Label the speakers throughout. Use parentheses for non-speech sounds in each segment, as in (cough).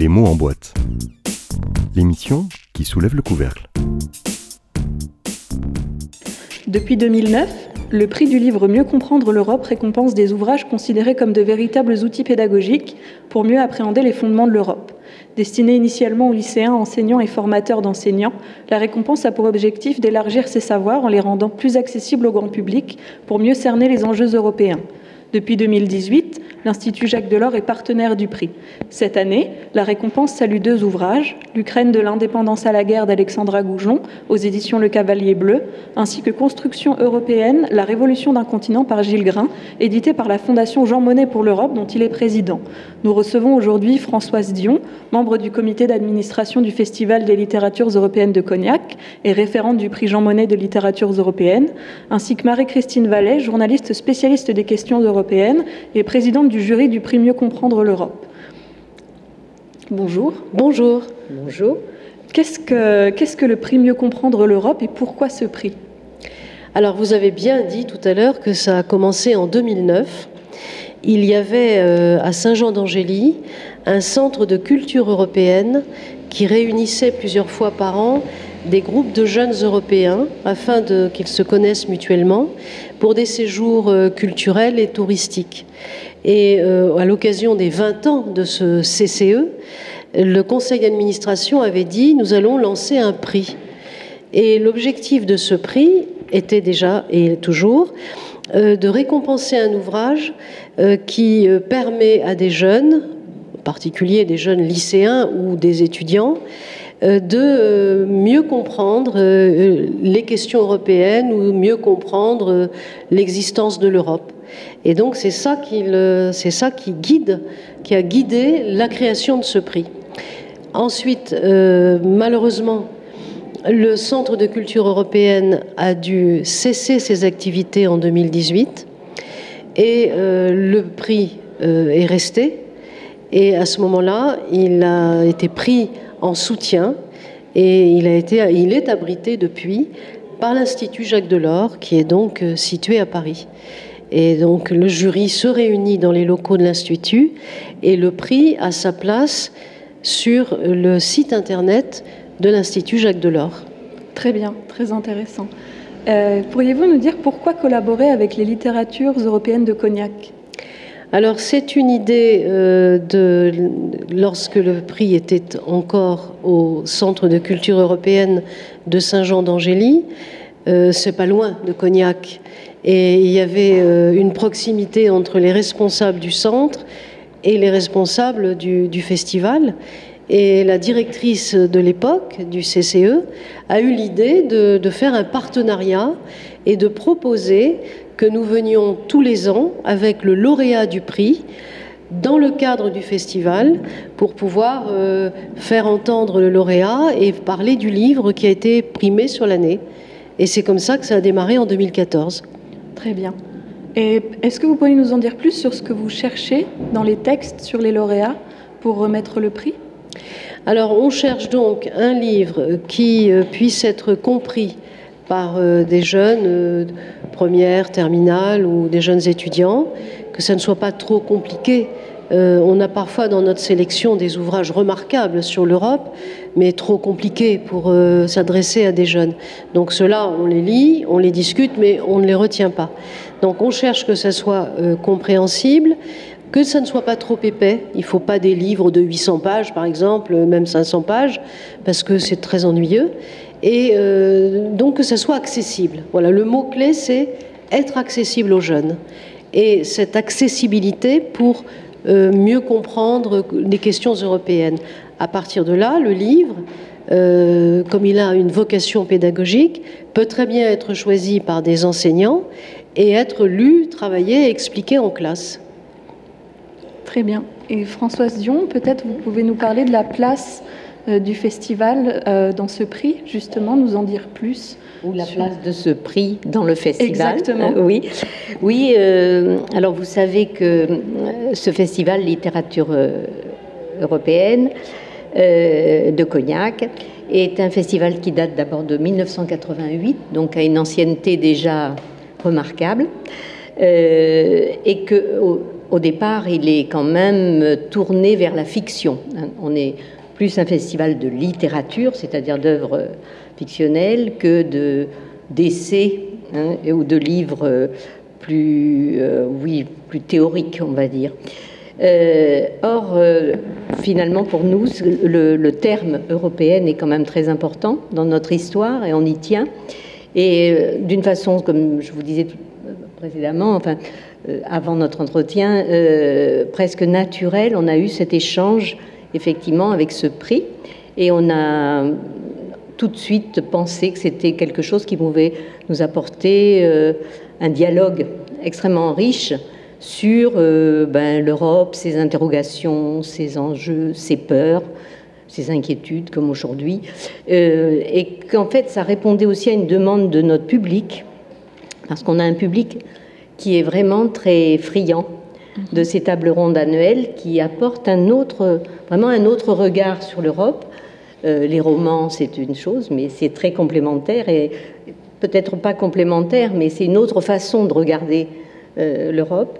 Speaker 1: Les mots en boîte. L'émission qui soulève le couvercle.
Speaker 2: Depuis 2009, le prix du livre Mieux comprendre l'Europe récompense des ouvrages considérés comme de véritables outils pédagogiques pour mieux appréhender les fondements de l'Europe. Destinée initialement aux lycéens, enseignants et formateurs d'enseignants, la récompense a pour objectif d'élargir ces savoirs en les rendant plus accessibles au grand public pour mieux cerner les enjeux européens. Depuis 2018, l'Institut Jacques Delors est partenaire du prix. Cette année, la récompense salue deux ouvrages, L'Ukraine de l'indépendance à la guerre d'Alexandra Goujon aux éditions Le Cavalier Bleu, ainsi que Construction européenne, la révolution d'un continent par Gilles Grain, édité par la Fondation Jean Monnet pour l'Europe dont il est président. Nous recevons aujourd'hui Françoise Dion, membre du comité d'administration du Festival des littératures européennes de Cognac et référente du prix Jean Monnet de littératures européennes, ainsi que Marie-Christine Vallet, journaliste spécialiste des questions européennes et présidente du jury du prix Mieux comprendre l'Europe. Bonjour.
Speaker 3: Bonjour.
Speaker 2: Bonjour. Qu'est-ce que, qu'est-ce que le prix Mieux comprendre l'Europe et pourquoi ce prix?
Speaker 3: Alors, vous avez bien dit tout à l'heure que ça a commencé en 2009. Il y avait euh, à Saint-Jean d'Angély un centre de culture européenne qui réunissait plusieurs fois par an des groupes de jeunes européens afin qu'ils se connaissent mutuellement pour des séjours euh, culturels et touristiques. Et euh, à l'occasion des 20 ans de ce CCE, le conseil d'administration avait dit nous allons lancer un prix. Et l'objectif de ce prix était déjà et toujours euh, de récompenser un ouvrage qui permet à des jeunes, en particulier des jeunes lycéens ou des étudiants, de euh, mieux comprendre euh, les questions européennes ou mieux comprendre l'existence de l'Europe. Et donc c'est ça, qui ça qui guide, qui a guidé la création de ce prix. Ensuite, malheureusement, le Centre de culture européenne a dû cesser ses activités en 2018 et le prix est resté. Et à ce moment-là, il a été pris en soutien et il, est abrité depuis par l'Institut Jacques Delors qui est donc euh, situé à Paris. Et donc le jury se réunit dans les locaux de l'Institut et le prix a sa place sur le site internet de l'Institut Jacques Delors.
Speaker 2: Très bien, très intéressant. Euh, pourriez-vous nous dire pourquoi collaborer avec les littératures européennes de Cognac?
Speaker 3: Alors c'est une idée euh, de lorsque le prix était encore au Centre de culture européenne de Saint-Jean d'Angély, euh, c'est pas loin de Cognac, et il y avait euh, une proximité entre les responsables du centre et les responsables du, festival. Et la directrice de l'époque du CCE a eu l'idée de, faire un partenariat et de proposer que nous venions tous les ans avec le lauréat du prix dans le cadre du festival pour pouvoir euh, faire entendre le lauréat et parler du livre qui a été primé sur l'année. Et c'est comme ça que ça a démarré en 2014.
Speaker 2: Très bien. Est-ce que vous pouvez nous en dire plus sur ce que vous cherchez dans les textes sur les lauréats pour remettre le prix?
Speaker 3: Alors on cherche donc un livre qui euh, puisse être compris par euh, des jeunes euh, première, terminale ou des jeunes étudiants, que ça ne soit pas trop compliqué. On a parfois dans notre sélection des ouvrages remarquables sur l'Europe, mais trop compliqués pour s'adresser à des jeunes. Donc ceux-là, on les lit, on les discute, mais on ne les retient pas. Donc on cherche que ça soit compréhensible, que ça ne soit pas trop épais. Il ne faut pas des livres de 800 pages, par exemple, même 500 pages, parce que c'est très ennuyeux et euh, donc que ce soit accessible. Voilà, le mot-clé, c'est être accessible aux jeunes. Et cette accessibilité pour euh, mieux comprendre les questions européennes. À partir de là, le livre, euh, comme il a une vocation pédagogique, peut très bien être choisi par des enseignants et être lu, travaillé et expliqué en classe.
Speaker 2: Très bien. Et Françoise Dion, peut-être vous pouvez nous parler de la place euh, du festival euh, dans ce prix, justement, nous en dire plus
Speaker 4: Ou la place de ce prix dans le festival.
Speaker 2: Exactement.
Speaker 4: Euh, oui, oui alors vous savez que ce festival littérature européenne de Cognac est un festival qui date d'abord de 1988, donc a une ancienneté déjà remarquable, et que au départ, il est quand même tourné vers la fiction. On est plus un festival de littérature, c'est-à-dire d'œuvres fictionnelles, que de d'essais hein, ou de livres plus, euh, plus théoriques, on va dire. Euh, or, euh, finalement, pour nous, le, le, terme européenne est quand même très important dans notre histoire et on y tient. Et d'une façon, comme je vous disais précédemment, enfin, avant notre entretien, presque naturel, on a eu cet échange effectivement avec ce prix. Et on a tout de suite pensé que c'était quelque chose qui pouvait nous apporter un dialogue extrêmement riche sur euh, ben, l'Europe, ses interrogations, ses enjeux, ses peurs, ses inquiétudes, comme aujourd'hui, euh, et qu'en fait, ça répondait aussi à une demande de notre public, parce qu'on a un public qui est vraiment très friand de ces tables rondes annuelles qui apportent un autre, vraiment un autre regard sur l'Europe. Euh, les romans, c'est une chose, mais c'est très complémentaire et peut-être pas complémentaire, mais c'est une autre façon de regarder euh, l'Europe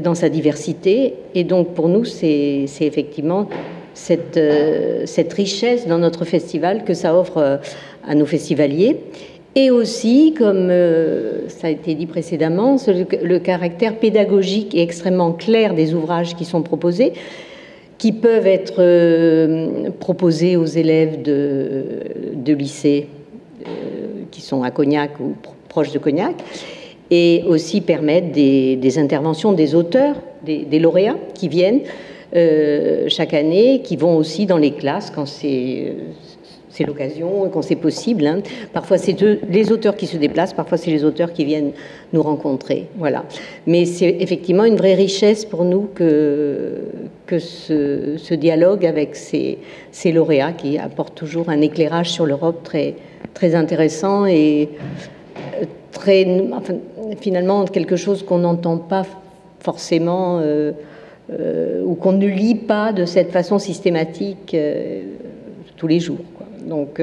Speaker 4: dans sa diversité. Et donc pour nous, c'est effectivement cette, euh, cette, richesse dans notre festival que ça offre à nos festivaliers. Et aussi, comme ça a été dit précédemment, le, caractère pédagogique et extrêmement clair des ouvrages qui sont proposés, qui peuvent être proposés aux élèves de, lycée qui sont à Cognac ou proches de Cognac, et aussi permettre des, interventions des auteurs, des, lauréats qui viennent euh, chaque année, qui vont aussi dans les classes quand c'est euh, c'est l'occasion, quand c'est possible. Hein. Parfois, c'est les auteurs qui se déplacent, parfois, c'est les auteurs qui viennent nous rencontrer. Voilà. Mais c'est effectivement une vraie richesse pour nous que, ce, dialogue avec ces, lauréats qui apportent toujours un éclairage sur l'Europe très, très intéressant et euh, très, finalement quelque chose qu'on n'entend pas forcément euh, euh, ou qu'on ne lit pas de cette façon systématique tous les jours. Donc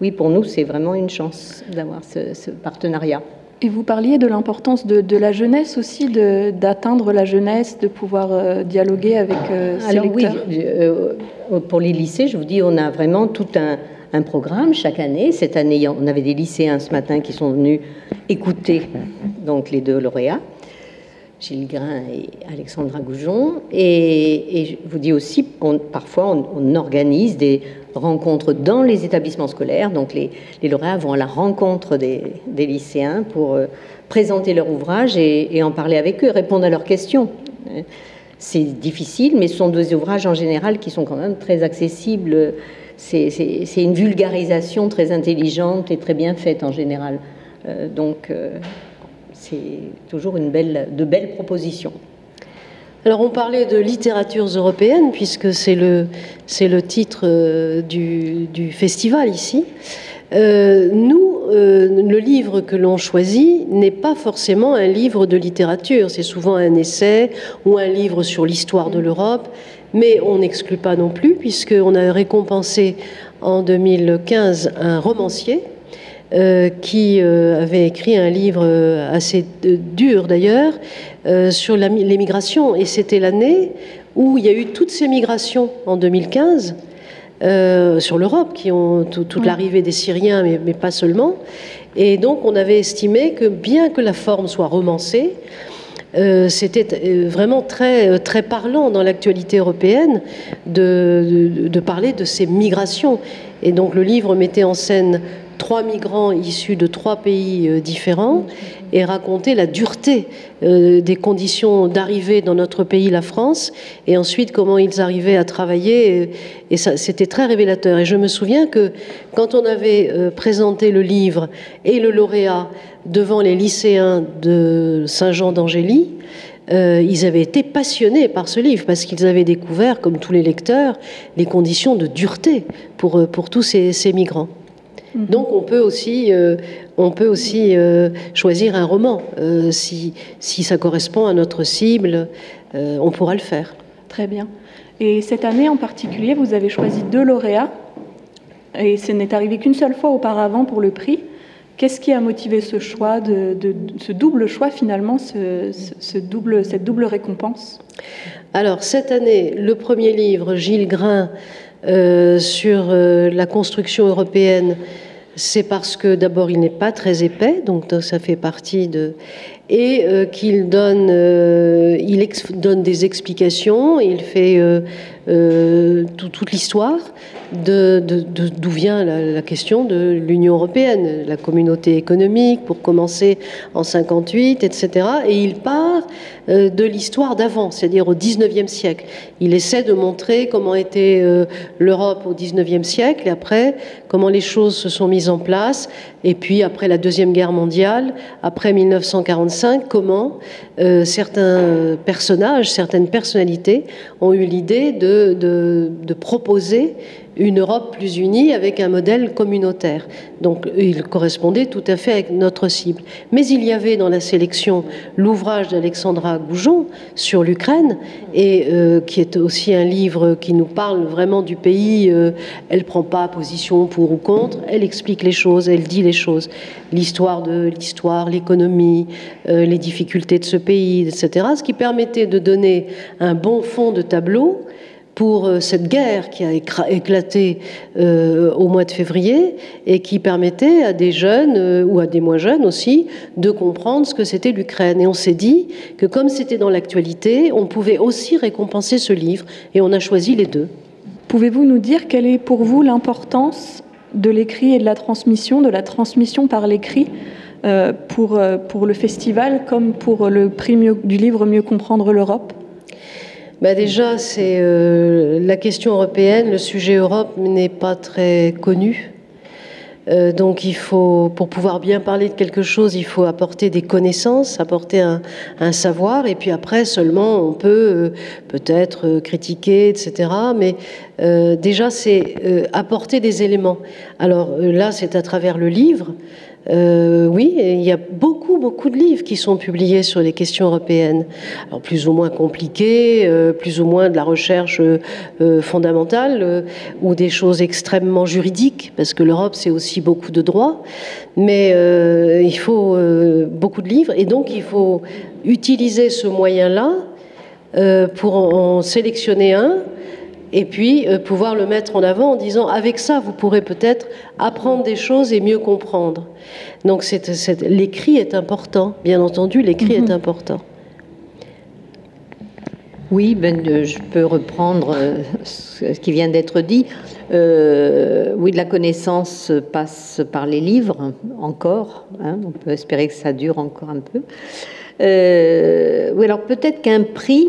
Speaker 4: oui, pour nous, c'est vraiment une chance d'avoir ce, partenariat.
Speaker 2: Et vous parliez de l'importance de, la jeunesse aussi, d'atteindre la jeunesse, de pouvoir dialoguer avec ces
Speaker 4: Alors oui, pour les lycées, je vous dis, on a vraiment tout un, un programme chaque année. Cette année, on avait des lycéens ce matin qui sont venus écouter donc les deux lauréats, Gilles Grain et Alexandra Goujon. Et, je vous dis aussi, parfois, on, organise des rencontres dans les établissements scolaires. Donc les, lauréats vont à la rencontre des, lycéens pour euh, présenter leur ouvrage et, en parler avec eux, répondre à leurs questions. C'est difficile, mais ce sont des ouvrages en général qui sont quand même très accessibles c'est une vulgarisation très intelligente et très bien faite en général. Euh, donc, euh, c'est toujours une belle, de belles propositions.
Speaker 3: Alors on parlait de littératures européennes, puisque c'est le, le titre euh, du, du, festival ici. nous, le livre que l'on choisit n'est pas forcément un livre de littérature, c'est souvent un essai ou un livre sur l'histoire de l'Europe. Mais on n'exclut pas non plus, puisqu'on a récompensé en 2015 un romancier euh, qui euh, avait écrit un livre euh, assez dur d'ailleurs sur les migrations. Et c'était l'année où il y a eu toutes ces migrations en 2015 sur l'Europe, qui ont toute l'arrivée des Syriens, mais, mais, pas seulement. Et donc on avait estimé que bien que la forme soit romancée, euh, c'était vraiment très, très parlant dans l'actualité européenne de, de, parler de ces migrations. Et donc le livre mettait en scène trois migrants issus de trois pays différents et racontait la dureté des conditions d'arrivée dans notre pays, la France, et ensuite comment ils arrivaient à travailler. Et ça, c'était très révélateur. Et je me souviens que quand on avait présenté le livre et le lauréat devant les lycéens de Saint-Jean d'Angély, euh, ils avaient été passionnés par ce livre parce qu'ils avaient découvert, comme tous les lecteurs, les conditions de dureté pour, euh, pour tous ces, migrants. Mhm. Donc on peut aussi, euh, on peut aussi choisir un roman. si, si ça correspond à notre cible, on pourra le faire.
Speaker 2: Très bien. Et cette année en particulier, vous avez choisi deux lauréats. Et ce n'est arrivé qu'une seule fois auparavant pour le prix. Qu'est-ce qui a motivé ce choix, de, ce double choix finalement, ce, double, cette double récompense?
Speaker 3: Alors cette année, le premier livre, Gilles Grain, euh, sur euh, la construction européenne, c'est parce que d'abord il n'est pas très épais, donc ça fait partie de et euh, qu'il donne, il donne des explications, il fait toute l'histoire d'où de, vient la, question de l'Union européenne, la communauté économique, pour commencer en 58, etc. Et il part euh, de l'histoire d'avant, c'est-à-dire au 19e siècle. Il essaie de montrer comment était euh, l'Europe au 19e siècle et après comment les choses se sont mises en place. Et puis après la Deuxième Guerre mondiale, après 1945, comment euh, certains personnages, certaines personnalités ont eu l'idée de, de proposer une Europe plus unie avec un modèle communautaire. Donc il correspondait tout à fait avec notre cible. Mais il y avait dans la sélection l'ouvrage d'Alexandra Goujon sur l'Ukraine, et euh, qui est aussi un livre qui nous parle vraiment du pays. Euh, elle prend pas position pour ou contre, elle explique les choses, elle dit les choses. L'histoire de l'histoire, l'économie, euh, les difficultés de ce pays, etc. Ce qui permettait de donner un bon fond de tableau pour euh, cette guerre qui a éclaté euh, au mois de février et qui permettait à des jeunes euh, ou à des moins jeunes aussi de comprendre ce que c'était l'Ukraine. Et on s'est dit que comme c'était dans l'actualité, on pouvait aussi récompenser ce livre et on a choisi les deux.
Speaker 2: Pouvez-vous nous dire quelle est pour vous l'importance de l'écrit et de la transmission, de la transmission par l'écrit pour, pour le festival comme pour le prix du livre Mieux comprendre l'Europe?
Speaker 3: Bah Déjà, c'est euh, la question européenne, le sujet Europe n'est pas très connu. Euh, donc il faut, pour pouvoir bien parler de quelque chose, il faut apporter des connaissances, apporter un, un savoir, et puis après seulement on peut euh, peut-être critiquer, etc. Mais déjà c'est apporter des éléments. Alors là, c'est à travers le livre. Euh, oui, il y a beaucoup, beaucoup de livres qui sont publiés sur les questions européennes. Alors, plus ou moins compliqués, euh, plus ou moins de la recherche euh, fondamentale ou des choses extrêmement juridiques, parce que l'Europe, c'est aussi beaucoup de droits. Mais il faut beaucoup de livres et donc il faut utiliser ce moyen-là pour en sélectionner un et puis euh, pouvoir le mettre en avant en disant avec ça vous pourrez peut-être apprendre des choses et mieux comprendre. Donc l'écrit est important, bien entendu, l'écrit est mhm. important.
Speaker 4: Oui, ben, euh, je peux reprendre euh, ce qui vient d'être dit. oui, la connaissance passe par les livres, encore. Hein, on peut espérer que ça dure encore un peu. oui, alors peut-être qu'un prix,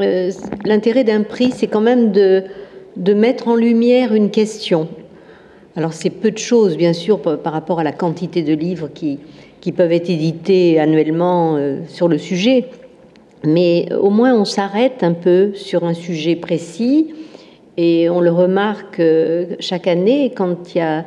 Speaker 4: euh, l'intérêt d'un prix, c'est quand même de, mettre en lumière une question. Alors c'est peu de choses, bien sûr, par rapport à la quantité de livres qui, qui peuvent être édités annuellement euh, sur le sujet, mais au moins on s'arrête un peu sur un sujet précis et on le remarque euh, chaque année quand il y a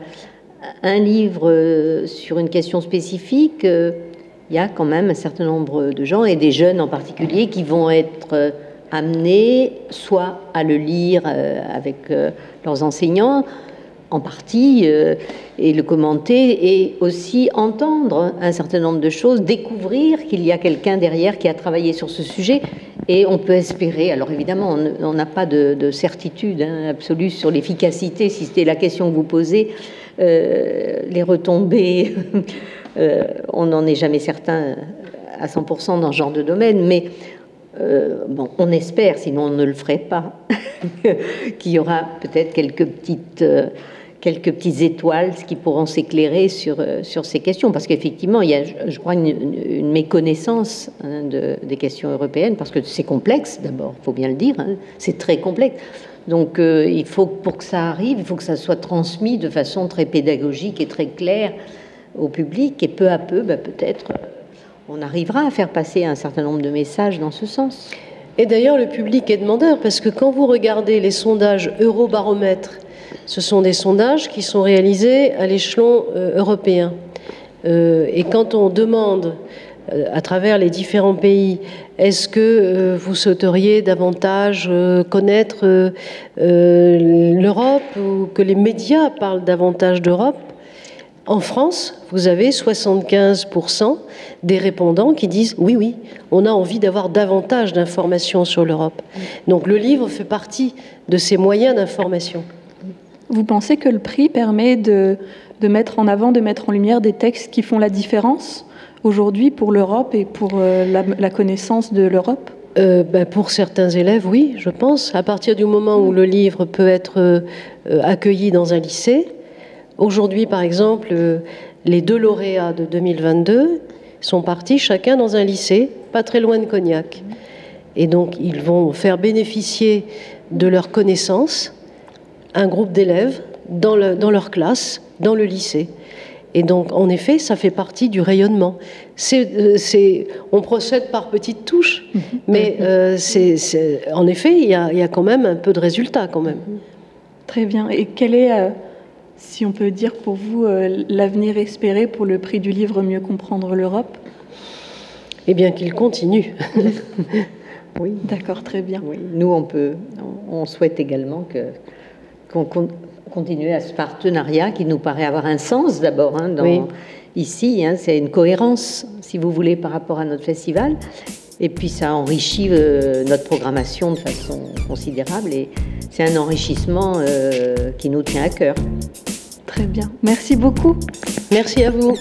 Speaker 4: un livre sur une question spécifique. il y a quand même un certain nombre de gens, et des jeunes en particulier, qui vont être amenés soit à le lire euh, avec euh, leurs enseignants, en partie, euh, et le commenter, et aussi entendre un certain nombre de choses, découvrir qu'il y a quelqu'un derrière qui a travaillé sur ce sujet, et on peut espérer, alors évidemment, on n'a pas de, certitude hein, absolue sur l'efficacité, si c'était la question que vous posez, les retombées, (laughs) on n'en est jamais certain à 100% dans ce genre de domaine, mais euh, bon, on espère, sinon on ne le ferait pas, (laughs) qu'il y aura peut-être quelques petites, euh, quelques petites étoiles qui pourront s'éclairer sur, euh, sur ces questions. Parce qu'effectivement, il y a, je crois, une, méconnaissance hein, de, des questions européennes, parce que c'est complexe d'abord, il faut bien le dire, hein, c'est très complexe. Donc il faut, pour que ça arrive, il faut que ça soit transmis de façon très pédagogique et très claire au public, et peu à peu, bah, peut-être on arrivera à faire passer un certain nombre de messages dans ce sens.
Speaker 3: Et d'ailleurs, le public est demandeur parce que quand vous regardez les sondages Eurobaromètre, ce sont des sondages qui sont réalisés à l'échelon euh, européen. Euh, et quand on demande euh, à travers les différents pays, est-ce que vous souhaiteriez davantage connaître l'Europe ou que les médias parlent davantage d'Europe En France, vous avez 75% des répondants qui disent oui, oui, on a envie d'avoir davantage d'informations sur l'Europe. Donc le livre fait partie de ces moyens d'information.
Speaker 2: Vous pensez que le prix permet de, mettre en avant, de mettre en lumière des textes qui font la différence aujourd'hui pour l'Europe et pour euh, la, connaissance de l'Europe?
Speaker 3: Euh, ben, pour certains élèves, oui, je pense. À partir du moment où le livre peut être euh, accueilli dans un lycée, aujourd'hui par exemple, les deux lauréats de 2022 sont partis chacun dans un lycée, pas très loin de Cognac. Et donc ils vont faire bénéficier de leurs connaissances un groupe d'élèves dans, dans leur classe, dans le lycée. Et donc, en effet, ça fait partie du rayonnement. C'est, euh, on procède par petites touches, mhm. mais euh, c'est, en effet, il y, a, il y, a, quand même un peu de résultats, quand même.
Speaker 2: Très bien. Et quel est, euh, si on peut dire pour vous, l'avenir espéré pour le prix du livre Mieux comprendre l'Europe?
Speaker 3: Eh bien, qu'il continue. (laughs)
Speaker 2: oui. D'accord, très bien.
Speaker 4: Oui. Nous, on peut, on souhaite également que qu'on continuer à ce partenariat qui nous paraît avoir un sens d'abord. Hein, Ici, hein, c'est une cohérence, si vous voulez, par rapport à notre festival. Et puis ça enrichit euh, notre programmation de façon considérable et c'est un enrichissement euh, qui nous tient à cœur.
Speaker 2: Merci beaucoup.
Speaker 3: Merci à vous.